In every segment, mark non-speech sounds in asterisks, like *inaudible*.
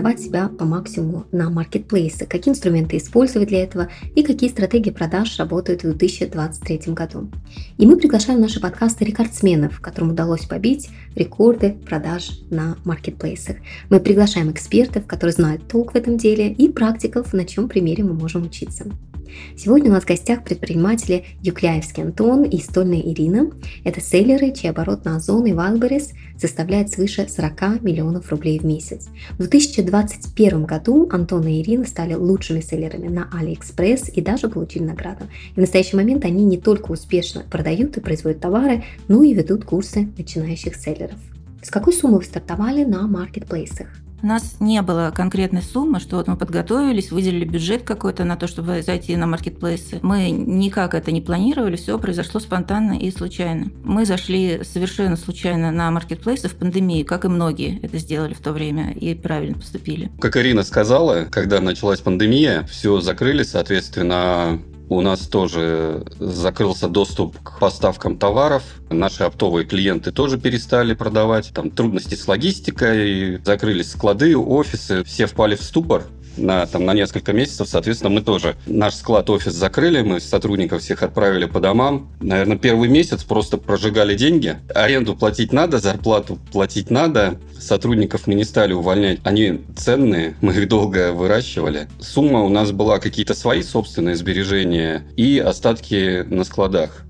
реализовать себя по максимуму на маркетплейсе, какие инструменты использовать для этого и какие стратегии продаж работают в 2023 году. И мы приглашаем в наши подкасты рекордсменов, которым удалось побить рекорды продаж на маркетплейсах. Мы приглашаем экспертов, которые знают толк в этом деле, и практиков, на чем примере мы можем учиться. Сегодня у нас в гостях предприниматели Юкляевский Антон и Стольная Ирина. Это селлеры, чей оборот на Озон и Wildberries составляет свыше 40 миллионов рублей в месяц. В 2021 году Антон и Ирина стали лучшими селлерами на AliExpress и даже получили награду. И в настоящий момент они не только успешно продают и производят товары, но и ведут курсы начинающих селлеров. С какой суммы вы стартовали на маркетплейсах? У нас не было конкретной суммы, что вот мы подготовились, выделили бюджет какой-то на то, чтобы зайти на маркетплейсы. Мы никак это не планировали, все произошло спонтанно и случайно. Мы зашли совершенно случайно на маркетплейсы в пандемии, как и многие это сделали в то время и правильно поступили. Как Ирина сказала, когда началась пандемия, все закрыли, соответственно, у нас тоже закрылся доступ к поставкам товаров. Наши оптовые клиенты тоже перестали продавать. Там трудности с логистикой, закрылись склады, офисы. Все впали в ступор на, там, на несколько месяцев. Соответственно, мы тоже наш склад-офис закрыли, мы сотрудников всех отправили по домам. Наверное, первый месяц просто прожигали деньги. Аренду платить надо, зарплату платить надо. Сотрудников мы не стали увольнять. Они ценные, *laughs* мы их долго выращивали. Сумма у нас была какие-то свои собственные сбережения и остатки на складах.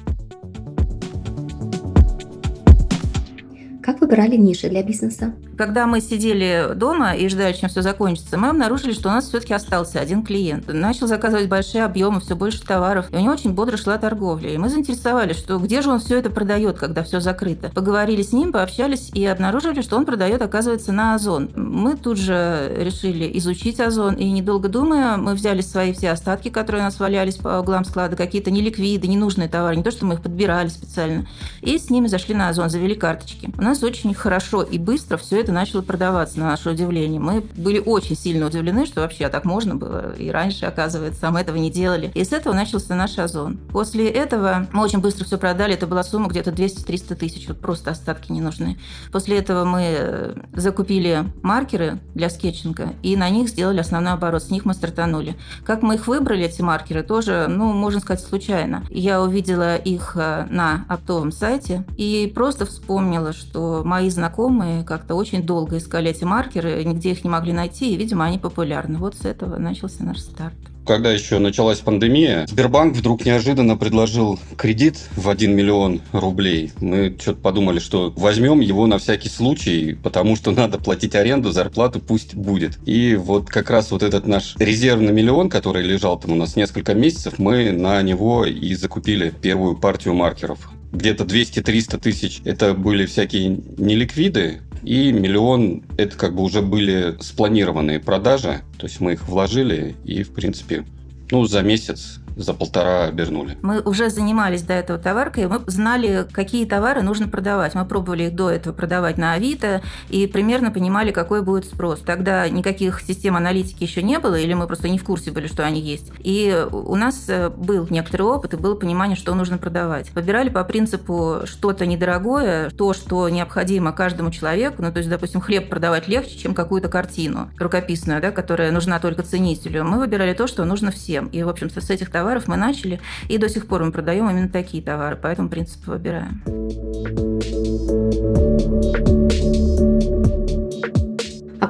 Как выбирали ниши для бизнеса? Когда мы сидели дома и ждали, чем все закончится, мы обнаружили, что у нас все-таки остался один клиент. Начал заказывать большие объемы, все больше товаров, и у него очень бодро шла торговля. И мы заинтересовались, что где же он все это продает, когда все закрыто. Поговорили с ним, пообщались и обнаружили, что он продает, оказывается, на Озон. Мы тут же решили изучить Озон, и недолго думая, мы взяли свои все остатки, которые у нас валялись по углам склада, какие-то неликвиды, ненужные товары, не то, что мы их подбирали специально, и с ними зашли на Озон, завели карточки. У нас очень хорошо и быстро все это это начало продаваться, на наше удивление. Мы были очень сильно удивлены, что вообще так можно было. И раньше, оказывается, мы этого не делали. И с этого начался наш озон. После этого мы очень быстро все продали. Это была сумма где-то 200-300 тысяч. Вот просто остатки не нужны. После этого мы э, закупили маркеры для скетчинга и на них сделали основной оборот. С них мы стартанули. Как мы их выбрали, эти маркеры, тоже, ну, можно сказать, случайно. Я увидела их э, на оптовом сайте и просто вспомнила, что мои знакомые как-то очень очень долго искали эти маркеры, нигде их не могли найти, и, видимо, они популярны. Вот с этого начался наш старт. Когда еще началась пандемия, Сбербанк вдруг неожиданно предложил кредит в 1 миллион рублей. Мы что-то подумали, что возьмем его на всякий случай, потому что надо платить аренду, зарплату пусть будет. И вот как раз вот этот наш резервный миллион, который лежал там у нас несколько месяцев, мы на него и закупили первую партию маркеров где-то 200-300 тысяч это были всякие неликвиды, и миллион – это как бы уже были спланированные продажи, то есть мы их вложили, и, в принципе, ну, за месяц за полтора обернули. Мы уже занимались до этого товаркой, мы знали, какие товары нужно продавать. Мы пробовали их до этого продавать на Авито и примерно понимали, какой будет спрос. Тогда никаких систем аналитики еще не было, или мы просто не в курсе были, что они есть. И у нас э, был некоторый опыт, и было понимание, что нужно продавать. Выбирали по принципу что-то недорогое, то, что необходимо каждому человеку. Ну, то есть, допустим, хлеб продавать легче, чем какую-то картину рукописную, да, которая нужна только ценителю. Мы выбирали то, что нужно всем. И, в общем-то, с этих товаров товаров мы начали, и до сих пор мы продаем именно такие товары, по этому принципу выбираем.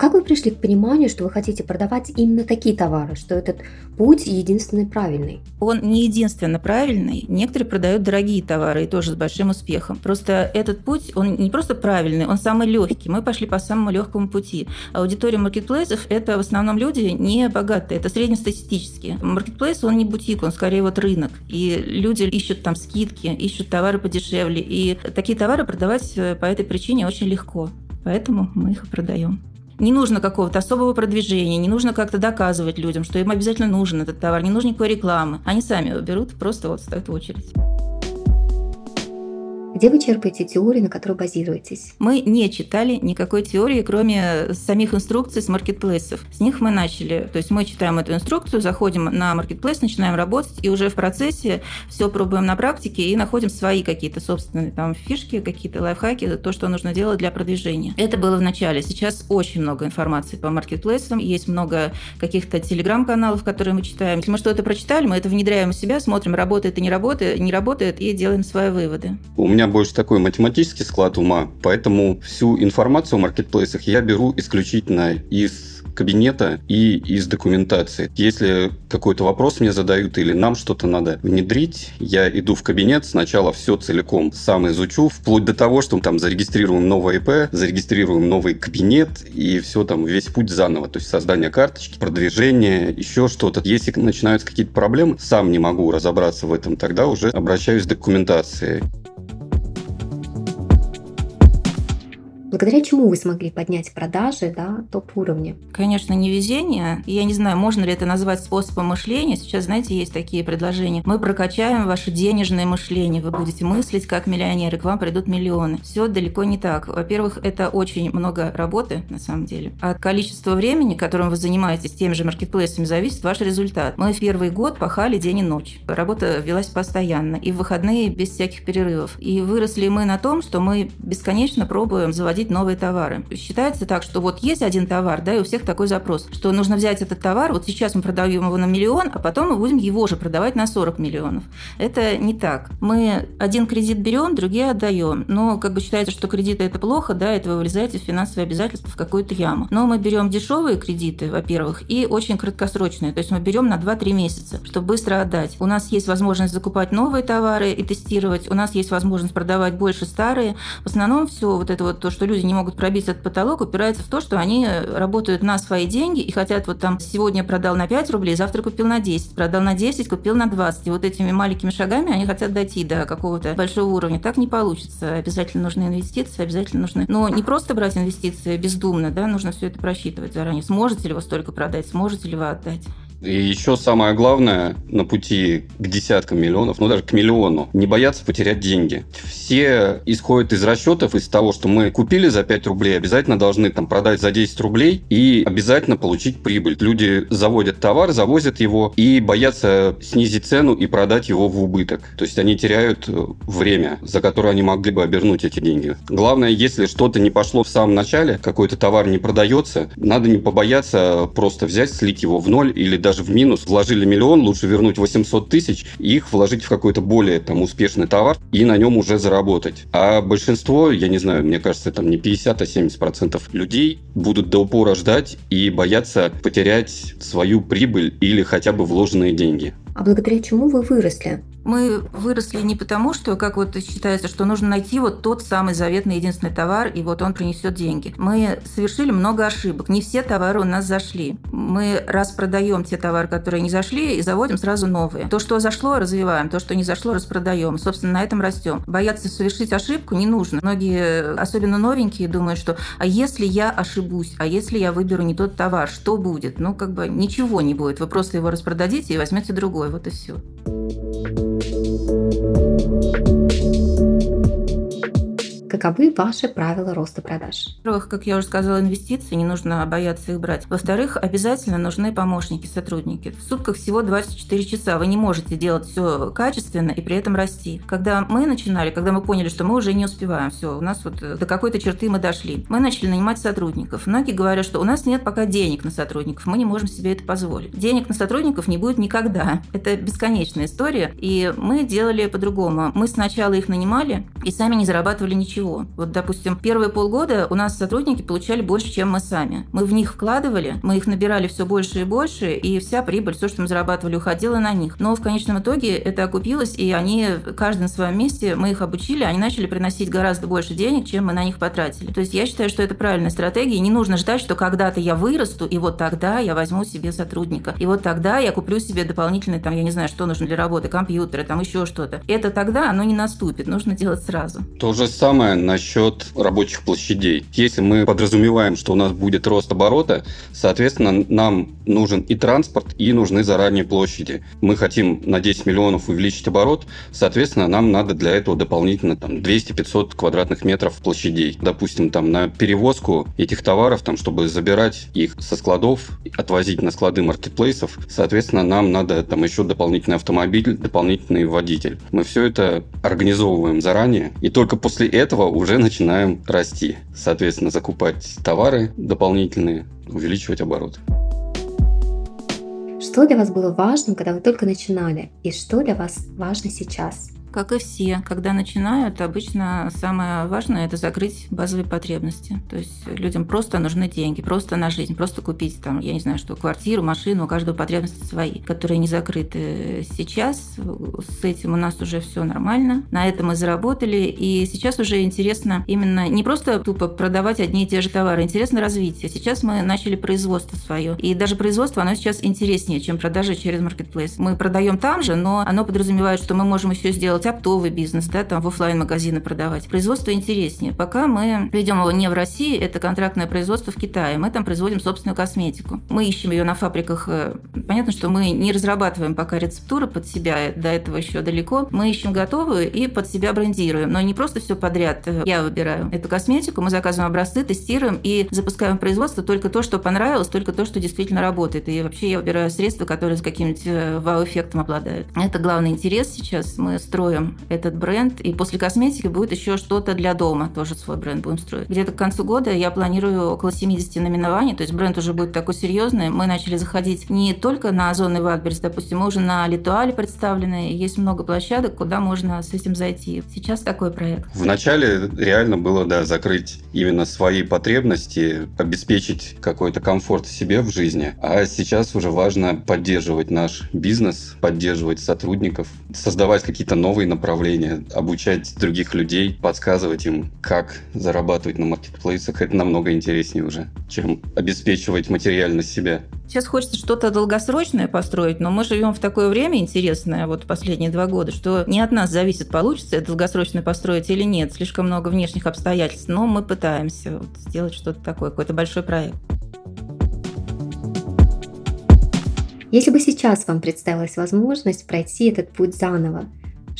Как вы пришли к пониманию, что вы хотите продавать именно такие товары, что этот путь единственный правильный? Он не единственно правильный. Некоторые продают дорогие товары и тоже с большим успехом. Просто этот путь, он не просто правильный, он самый легкий. Мы пошли по самому легкому пути. Аудитория маркетплейсов – это в основном люди не богатые, это среднестатистические. Маркетплейс, он не бутик, он скорее вот рынок. И люди ищут там скидки, ищут товары подешевле. И такие товары продавать э, по этой причине очень легко. Поэтому мы их и продаем. Не нужно какого-то особого продвижения, не нужно как-то доказывать людям, что им обязательно нужен этот товар, не нужно никакой рекламы. Они сами его берут, просто вот стоят в очередь. Где вы черпаете теории, на которой базируетесь? Мы не читали никакой теории, кроме самих инструкций с маркетплейсов. С них мы начали. То есть мы читаем эту инструкцию, заходим на маркетплейс, начинаем работать, и уже в процессе все пробуем на практике и находим свои какие-то собственные там фишки, какие-то лайфхаки, то, что нужно делать для продвижения. Это было в начале. Сейчас очень много информации по маркетплейсам, есть много каких-то телеграм-каналов, которые мы читаем. Если мы что-то прочитали, мы это внедряем у себя, смотрим, работает и не работает, не работает, и делаем свои выводы. У меня больше такой математический склад ума, поэтому всю информацию о маркетплейсах я беру исключительно из кабинета и из документации. Если какой-то вопрос мне задают или нам что-то надо внедрить, я иду в кабинет, сначала все целиком сам изучу, вплоть до того, что там зарегистрируем новое ИП, зарегистрируем новый кабинет и все там, весь путь заново. То есть создание карточки, продвижение, еще что-то. Если начинаются какие-то проблемы, сам не могу разобраться в этом, тогда уже обращаюсь к документации. Благодаря чему вы смогли поднять продажи до топ-уровня? Конечно, не везение. Я не знаю, можно ли это назвать способом мышления. Сейчас, знаете, есть такие предложения. Мы прокачаем ваше денежное мышление. Вы будете мыслить как миллионеры, к вам придут миллионы. Все далеко не так. Во-первых, это очень много работы, на самом деле. От количества времени, которым вы занимаетесь теми же маркетплейсами, зависит ваш результат. Мы в первый год пахали день и ночь. Работа велась постоянно. И в выходные без всяких перерывов. И выросли мы на том, что мы бесконечно пробуем заводить вводить новые товары. Считается так, что вот есть один товар, да, и у всех такой запрос, что нужно взять этот товар, вот сейчас мы продаем его на миллион, а потом мы будем его же продавать на 40 миллионов. Это не так. Мы один кредит берем, другие отдаем. Но как бы считается, что кредиты это плохо, да, это вы вылезаете в финансовые обязательства в какую-то яму. Но мы берем дешевые кредиты, во-первых, и очень краткосрочные. То есть мы берем на 2-3 месяца, чтобы быстро отдать. У нас есть возможность закупать новые товары и тестировать. У нас есть возможность продавать больше старые. В основном все вот это вот то, что люди не могут пробить этот потолок, упирается в то, что они работают на свои деньги и хотят вот там сегодня продал на 5 рублей, завтра купил на 10, продал на 10, купил на 20. И вот этими маленькими шагами они хотят дойти до какого-то большого уровня. Так не получится. Обязательно нужны инвестиции, обязательно нужны... Но не просто брать инвестиции бездумно, да, нужно все это просчитывать заранее. Сможете ли вы столько продать, сможете ли вы отдать. И еще самое главное на пути к десяткам миллионов, ну даже к миллиону, не бояться потерять деньги. Все исходят из расчетов, из того, что мы купили за 5 рублей, обязательно должны там продать за 10 рублей и обязательно получить прибыль. Люди заводят товар, завозят его и боятся снизить цену и продать его в убыток. То есть они теряют э, время, за которое они могли бы обернуть эти деньги. Главное, если что-то не пошло в самом начале, какой-то товар не продается, надо не побояться просто взять, слить его в ноль или даже даже в минус, вложили миллион, лучше вернуть 800 тысяч их вложить в какой-то более там успешный товар и на нем уже заработать. А большинство, я не знаю, мне кажется, там не 50, а 70 процентов людей будут до упора ждать и боятся потерять свою прибыль или хотя бы вложенные деньги. А благодаря чему вы выросли? Мы выросли не потому, что, как вот считается, что нужно найти вот тот самый заветный единственный товар, и вот он принесет деньги. Мы совершили много ошибок. Не все товары у нас зашли. Мы распродаем те товары, которые не зашли, и заводим сразу новые. То, что зашло, развиваем. То, что не зашло, распродаем. Собственно, на этом растем. Бояться совершить ошибку не нужно. Многие, особенно новенькие, думают, что а если я ошибусь, а если я выберу не тот товар, что будет? Ну, как бы ничего не будет. Вы просто его распродадите и возьмете другой. Вот и все. Thank you. Каковы ваши правила роста продаж? Во-первых, как я уже сказала, инвестиции, не нужно бояться их брать. Во-вторых, обязательно нужны помощники, сотрудники. В сутках всего 24 часа. Вы не можете делать все качественно и при этом расти. Когда мы начинали, когда мы поняли, что мы уже не успеваем, все, у нас вот до какой-то черты мы дошли, мы начали нанимать сотрудников. Многие говорят, что у нас нет пока денег на сотрудников, мы не можем себе это позволить. Денег на сотрудников не будет никогда. Это бесконечная история, и мы делали по-другому. Мы сначала их нанимали и сами не зарабатывали ничего ничего. Вот, допустим, первые полгода у нас сотрудники получали больше, чем мы сами. Мы в них вкладывали, мы их набирали все больше и больше, и вся прибыль, все, что мы зарабатывали, уходила на них. Но в конечном итоге это окупилось, и они, каждый на своем месте, мы их обучили, они начали приносить гораздо больше денег, чем мы на них потратили. То есть я считаю, что это правильная стратегия, не нужно ждать, что когда-то я вырасту, и вот тогда я возьму себе сотрудника. И вот тогда я куплю себе дополнительные, там, я не знаю, что нужно для работы, компьютеры, там еще что-то. Это тогда оно не наступит, нужно делать сразу. То же самое насчет рабочих площадей. Если мы подразумеваем, что у нас будет рост оборота, соответственно, нам нужен и транспорт, и нужны заранее площади. Мы хотим на 10 миллионов увеличить оборот, соответственно, нам надо для этого дополнительно там 200-500 квадратных метров площадей. Допустим, там на перевозку этих товаров, там, чтобы забирать их со складов, отвозить на склады маркетплейсов, соответственно, нам надо там еще дополнительный автомобиль, дополнительный водитель. Мы все это организовываем заранее, и только после этого уже начинаем расти. Соответственно, закупать товары дополнительные, увеличивать оборот. Что для вас было важным, когда вы только начинали, и что для вас важно сейчас? Как и все, когда начинают, обычно самое важное – это закрыть базовые потребности. То есть людям просто нужны деньги, просто на жизнь, просто купить там, я не знаю, что, квартиру, машину, у каждого потребности свои, которые не закрыты. Сейчас с этим у нас уже все нормально, на этом мы заработали, и сейчас уже интересно именно не просто тупо продавать одни и те же товары, интересно развитие. Сейчас мы начали производство свое, и даже производство, оно сейчас интереснее, чем продажи через маркетплейс. Мы продаем там же, но оно подразумевает, что мы можем еще сделать делать оптовый бизнес, да, там в офлайн магазины продавать. Производство интереснее. Пока мы ведем его не в России, это контрактное производство в Китае. Мы там производим собственную косметику. Мы ищем ее на фабриках. Э, понятно, что мы не разрабатываем пока рецептуры под себя, до этого еще далеко. Мы ищем готовую и под себя брендируем. Но не просто все подряд э, я выбираю эту косметику, мы заказываем образцы, тестируем и запускаем производство только то, что понравилось, только то, что действительно работает. И вообще я выбираю средства, которые с каким-нибудь э, вау-эффектом обладают. Это главный интерес сейчас. Мы строим строим этот бренд. И после косметики будет еще что-то для дома, тоже свой бренд будем строить. Где-то к концу года я планирую около 70 наименований, то есть бренд уже будет такой серьезный. Мы начали заходить не только на Озон и Ватберс, допустим, мы уже на Литуале представлены, есть много площадок, куда можно с этим зайти. Сейчас такой проект. Вначале реально было, да, закрыть именно свои потребности, обеспечить какой-то комфорт себе в жизни, а сейчас уже важно поддерживать наш бизнес, поддерживать сотрудников, создавать какие-то новые новые направления, обучать других людей, подсказывать им, как зарабатывать на маркетплейсах. Это намного интереснее уже, чем обеспечивать материально себя. Сейчас хочется что-то долгосрочное построить, но мы живем в такое время интересное, вот последние два года, что не от нас зависит, получится это долгосрочно построить или нет. Слишком много внешних обстоятельств, но мы пытаемся вот сделать что-то такое, какой-то большой проект. Если бы сейчас вам представилась возможность пройти этот путь заново,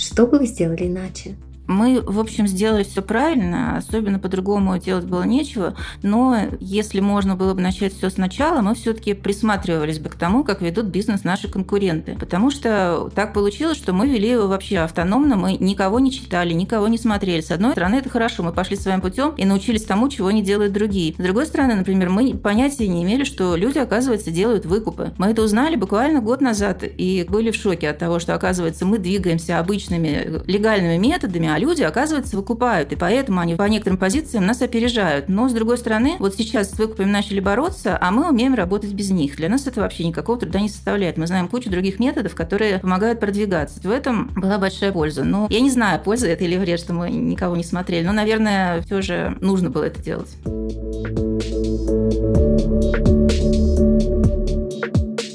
что бы вы сделали иначе? Мы, в общем, сделали все правильно, особенно по-другому делать было нечего, но если можно было бы начать все сначала, мы все-таки присматривались бы к тому, как ведут бизнес наши конкуренты. Потому что так получилось, что мы вели его вообще автономно, мы никого не читали, никого не смотрели. С одной стороны, это хорошо, мы пошли своим путем и научились тому, чего не делают другие. С другой стороны, например, мы понятия не имели, что люди, оказывается, делают выкупы. Мы это узнали буквально год назад и были в шоке от того, что, оказывается, мы двигаемся обычными легальными методами, а люди, оказывается, выкупают, и поэтому они по некоторым позициям нас опережают. Но, с другой стороны, вот сейчас с выкупами начали бороться, а мы умеем работать без них. Для нас это вообще никакого труда не составляет. Мы знаем кучу других методов, которые помогают продвигаться. В этом была большая польза. Ну, я не знаю, польза это или вред, что мы никого не смотрели. Но, наверное, все же нужно было это делать.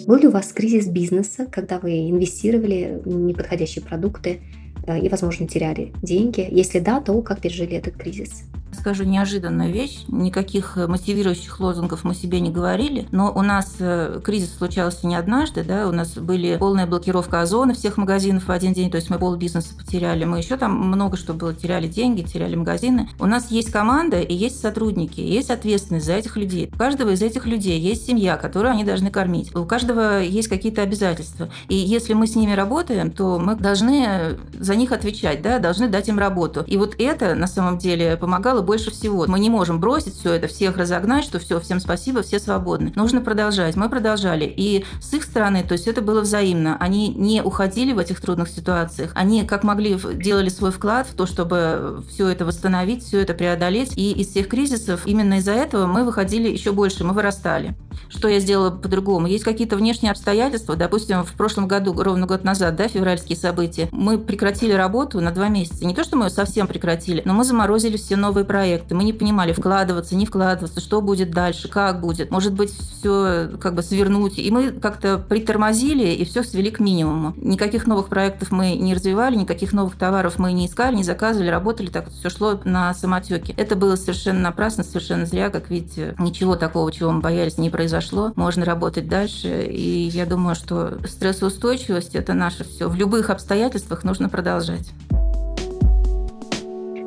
Был ли у вас кризис бизнеса, когда вы инвестировали в неподходящие продукты и, возможно, теряли деньги? Если да, то как пережили этот кризис? Скажу неожиданную вещь. Никаких э, мотивирующих лозунгов мы себе не говорили, но у нас э, кризис случался не однажды, да, у нас были полная блокировка озона всех магазинов в один день, то есть мы пол бизнеса потеряли, мы еще там много что было, теряли деньги, теряли магазины. У нас есть команда и есть сотрудники, есть ответственность за этих людей. У каждого из этих людей есть семья, которую они должны кормить. У каждого есть какие-то обязательства. И если мы с ними работаем, то мы должны за них отвечать, да, должны дать им работу. И вот это на самом деле помогало больше всего. Мы не можем бросить все это, всех разогнать, что все, всем спасибо, все свободны. Нужно продолжать. Мы продолжали. И с их стороны, то есть это было взаимно. Они не уходили в этих трудных ситуациях. Они как могли делали свой вклад в то, чтобы все это восстановить, все это преодолеть. И из всех кризисов именно из-за этого мы выходили еще больше, мы вырастали. Что я сделала по-другому? Есть какие-то внешние обстоятельства. Допустим, в прошлом году, ровно год назад, да, февральские события, мы прекратили работу на два месяца. Не то, что мы ее совсем прекратили, но мы заморозили все новые проекты. Мы не понимали, вкладываться, не вкладываться, что будет дальше, как будет. Может быть, все как бы свернуть. И мы как-то притормозили и все свели к минимуму. Никаких новых проектов мы не развивали, никаких новых товаров мы не искали, не заказывали, работали, так все шло на самотеке. Это было совершенно напрасно, совершенно зря, как видите, ничего такого, чего мы боялись, не произошло. Можно работать дальше, и я думаю, что стрессоустойчивость – это наше все. В любых обстоятельствах нужно продолжать.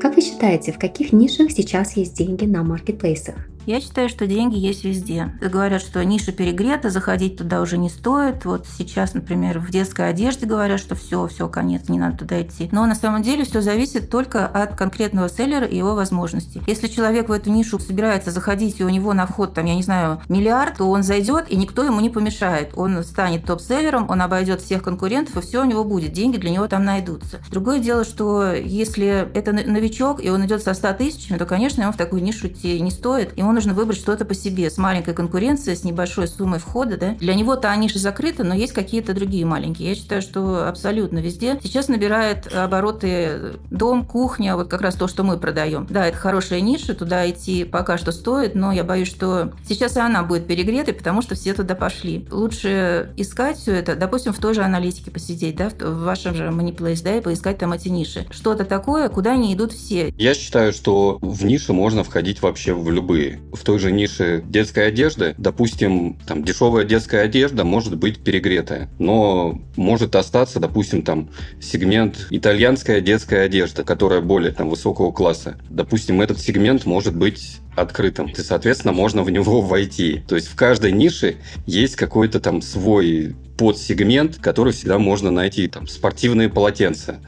Как вы считаете, в каких нишах сейчас есть деньги на маркетплейсах? Я считаю, что деньги есть везде. Говорят, что ниша перегрета, заходить туда уже не стоит. Вот сейчас, например, в детской одежде говорят, что все, все, конец, не надо туда идти. Но на самом деле все зависит только от конкретного селлера и его возможностей. Если человек в эту нишу собирается заходить, и у него на вход, там, я не знаю, миллиард, то он зайдет, и никто ему не помешает. Он станет топ-селлером, он обойдет всех конкурентов, и все у него будет. Деньги для него там найдутся. Другое дело, что если это новичок, и он идет со 100 тысячами, то, конечно, ему в такую нишу идти не стоит. Ему нужно выбрать что-то по себе с маленькой конкуренцией, с небольшой суммой входа. Да? Для него-то они же закрыты, но есть какие-то другие маленькие. Я считаю, что абсолютно везде. Сейчас набирает обороты дом, кухня, вот как раз то, что мы продаем. Да, это хорошая ниша, туда идти пока что стоит, но я боюсь, что сейчас и она будет перегретой, потому что все туда пошли. Лучше искать все это, допустим, в той же аналитике посидеть, да, в вашем же Moneyplace, да, и поискать там эти ниши. Что-то такое, куда не идут все. Я считаю, что в ниши можно входить вообще в любые в той же нише детской одежды, допустим, там дешевая детская одежда может быть перегретая, но может остаться, допустим, там сегмент итальянская детская одежда, которая более там высокого класса. Допустим, этот сегмент может быть открытым. И, соответственно, можно в него войти. То есть в каждой нише есть какой-то там свой подсегмент, который всегда можно найти. Там спортивные полотенца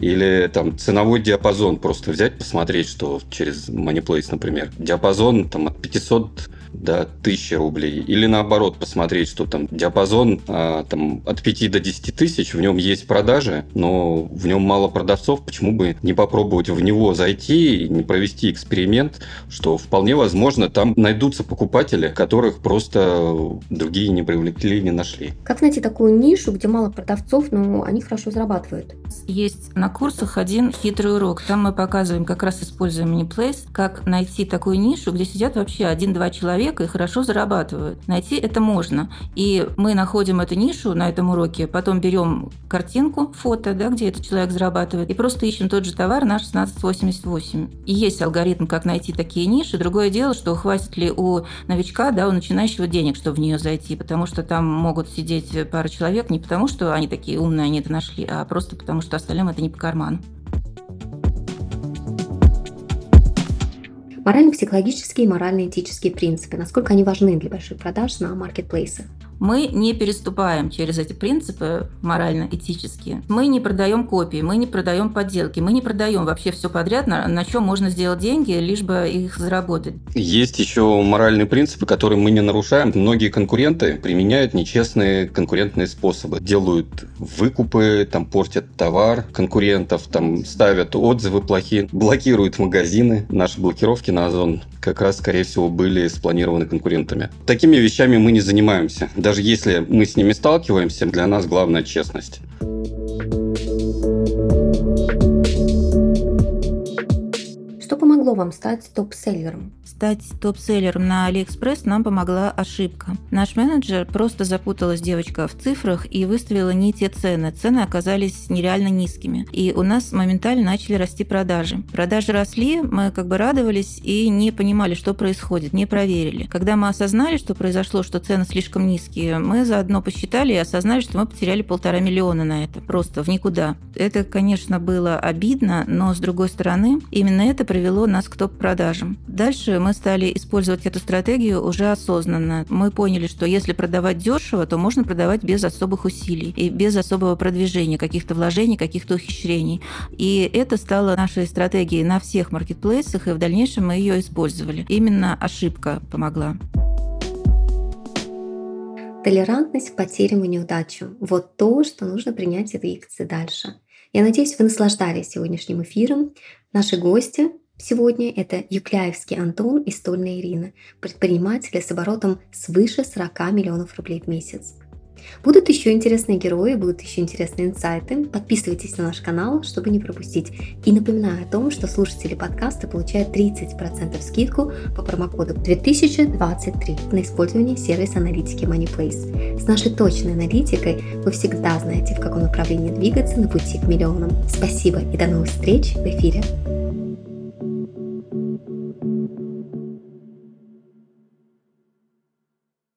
или там ценовой диапазон просто взять, посмотреть, что через Moneyplace, например. Диапазон там от 500 до 1000 рублей. Или наоборот, посмотреть, что там диапазон а, там, от 5 до 10 тысяч, в нем есть продажи, но в нем мало продавцов, почему бы не попробовать в него зайти и не провести эксперимент, что вполне возможно там найдутся покупатели, которых просто другие не привлекли, не нашли. Как найти такую нишу, где мало продавцов, но они хорошо зарабатывают? Есть на курсах один хитрый урок. Там мы показываем, как раз используя MiniPlace, как найти такую нишу, где сидят вообще один-два человека, человека и хорошо зарабатывают. Найти это можно. И мы находим эту нишу на этом уроке, потом берем картинку, фото, да, где этот человек зарабатывает, и просто ищем тот же товар на 1688. И есть алгоритм, как найти такие ниши. Другое дело, что хватит ли у новичка, да, у начинающего денег, чтобы в нее зайти, потому что там могут сидеть пара человек не потому, что они такие умные, они это нашли, а просто потому, что остальным это не по карману. Морально-психологические и морально-этические принципы, насколько они важны для больших продаж на маркетплейсах? Мы не переступаем через эти принципы морально-этические. Мы не продаем копии, мы не продаем подделки, мы не продаем вообще все подряд, на, на чем можно сделать деньги, лишь бы их заработать. Есть еще моральные принципы, которые мы не нарушаем. Многие конкуренты применяют нечестные конкурентные способы. Делают выкупы, там портят товар конкурентов, там ставят отзывы плохие, блокируют магазины. Наши блокировки на Озон как раз, скорее всего, были спланированы конкурентами. Такими вещами мы не занимаемся даже если мы с ними сталкиваемся, для нас главная честность. Помогло вам стать top seller ом? стать top seller ом на Алиэкспресс нам помогла ошибка. Наш менеджер просто запуталась девочка в цифрах и выставила не те цены. Цены оказались нереально низкими. И у нас моментально начали расти продажи. Продажи росли, мы как бы радовались и не понимали, что происходит, не проверили. Когда мы осознали, что произошло, что цены слишком низкие, мы заодно посчитали и осознали, что мы потеряли полтора миллиона на это. Просто в никуда. Это, конечно, было обидно, но с другой стороны, именно это привело нас к топ-продажам. Дальше мы стали использовать эту стратегию уже осознанно. Мы поняли, что если продавать дешево, то можно продавать без особых усилий и без особого продвижения, каких-то вложений, каких-то ухищрений. И это стало нашей стратегией на всех маркетплейсах, и в дальнейшем мы ее использовали. Именно ошибка помогла. Толерантность к потерям и неудачам – вот то, что нужно принять и двигаться дальше. Я надеюсь, вы наслаждались сегодняшним эфиром. Наши гости Сегодня это Юкляевский Антон и Стольная Ирина, предприниматели с оборотом свыше 40 миллионов рублей в месяц. Будут еще интересные герои, будут еще интересные инсайты. Подписывайтесь на наш канал, чтобы не пропустить. И напоминаю о том, что слушатели подкаста получают 30% скидку по промокоду 2023 на использование сервиса аналитики MoneyPlace. С нашей точной аналитикой вы всегда знаете, в каком направлении двигаться на пути к миллионам. Спасибо и до новых встреч в эфире.